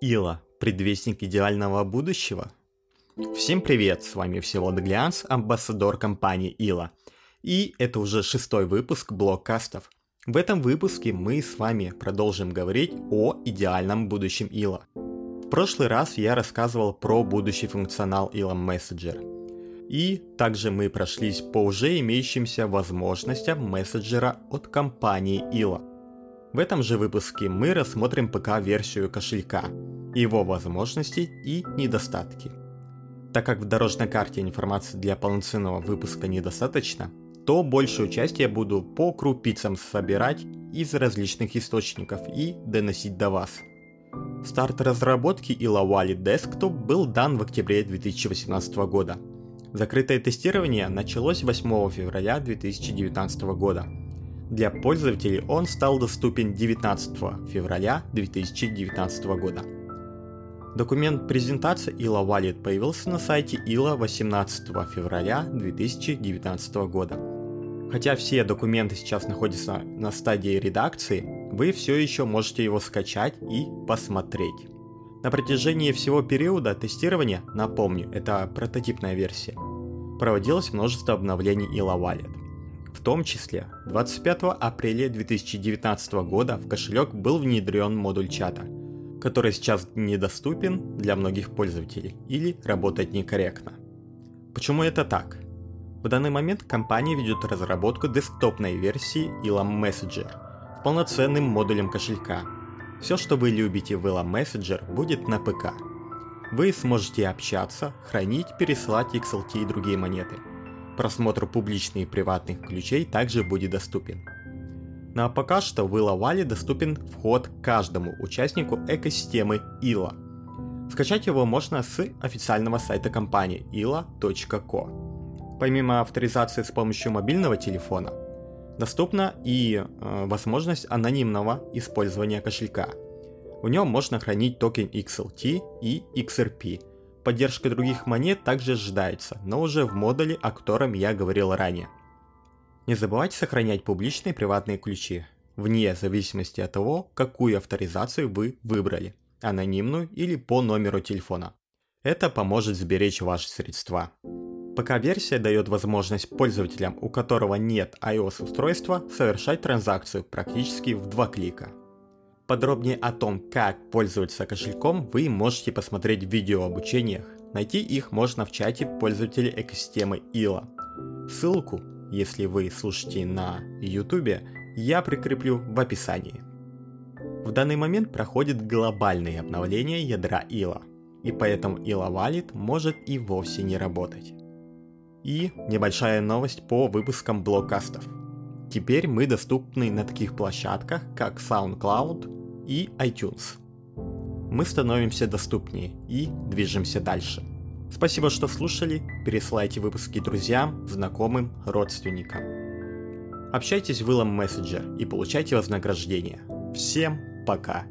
Ила, предвестник идеального будущего? Всем привет, с вами Всеволод Глянц, амбассадор компании Ила. И это уже шестой выпуск блоккастов. В этом выпуске мы с вами продолжим говорить о идеальном будущем Ила. В прошлый раз я рассказывал про будущий функционал Ила Messenger. И также мы прошлись по уже имеющимся возможностям мессенджера от компании Ила. В этом же выпуске мы рассмотрим ПК-версию кошелька, его возможности и недостатки. Так как в дорожной карте информации для полноценного выпуска недостаточно, то большую часть я буду по крупицам собирать из различных источников и доносить до вас. Старт разработки Ila Wallet Desktop был дан в октябре 2018 года. Закрытое тестирование началось 8 февраля 2019 года – для пользователей он стал доступен 19 февраля 2019 года. Документ презентации ILA Wallet появился на сайте ILA 18 февраля 2019 года. Хотя все документы сейчас находятся на стадии редакции, вы все еще можете его скачать и посмотреть. На протяжении всего периода тестирования, напомню, это прототипная версия, проводилось множество обновлений ILA Wallet. В том числе 25 апреля 2019 года в кошелек был внедрен модуль чата, который сейчас недоступен для многих пользователей или работает некорректно. Почему это так? В данный момент компания ведет разработку десктопной версии Elam Messenger с полноценным модулем кошелька. Все, что вы любите в Elam Messenger, будет на ПК. Вы сможете общаться, хранить, пересылать XLT и другие монеты – просмотр публичных и приватных ключей также будет доступен. Ну а пока что в Wallet доступен вход каждому участнику экосистемы ILA. Скачать его можно с официального сайта компании ila.co. Помимо авторизации с помощью мобильного телефона, доступна и э, возможность анонимного использования кошелька. В нем можно хранить токен XLT и XRP, Поддержка других монет также ожидается, но уже в модуле, о котором я говорил ранее. Не забывайте сохранять публичные и приватные ключи, вне зависимости от того, какую авторизацию вы выбрали, анонимную или по номеру телефона. Это поможет сберечь ваши средства. Пока версия дает возможность пользователям, у которого нет iOS устройства, совершать транзакцию практически в два клика. Подробнее о том, как пользоваться кошельком, вы можете посмотреть в видео обучениях. Найти их можно в чате пользователей экосистемы ИЛА. Ссылку, если вы слушаете на YouTube, я прикреплю в описании. В данный момент проходит глобальное обновление ядра ИЛА, и поэтому ИЛА Wallet может и вовсе не работать. И небольшая новость по выпускам блокастов. Теперь мы доступны на таких площадках, как SoundCloud, и iTunes. Мы становимся доступнее и движемся дальше. Спасибо, что слушали, пересылайте выпуски друзьям, знакомым, родственникам. Общайтесь в Илом Messenger и получайте вознаграждение. Всем пока!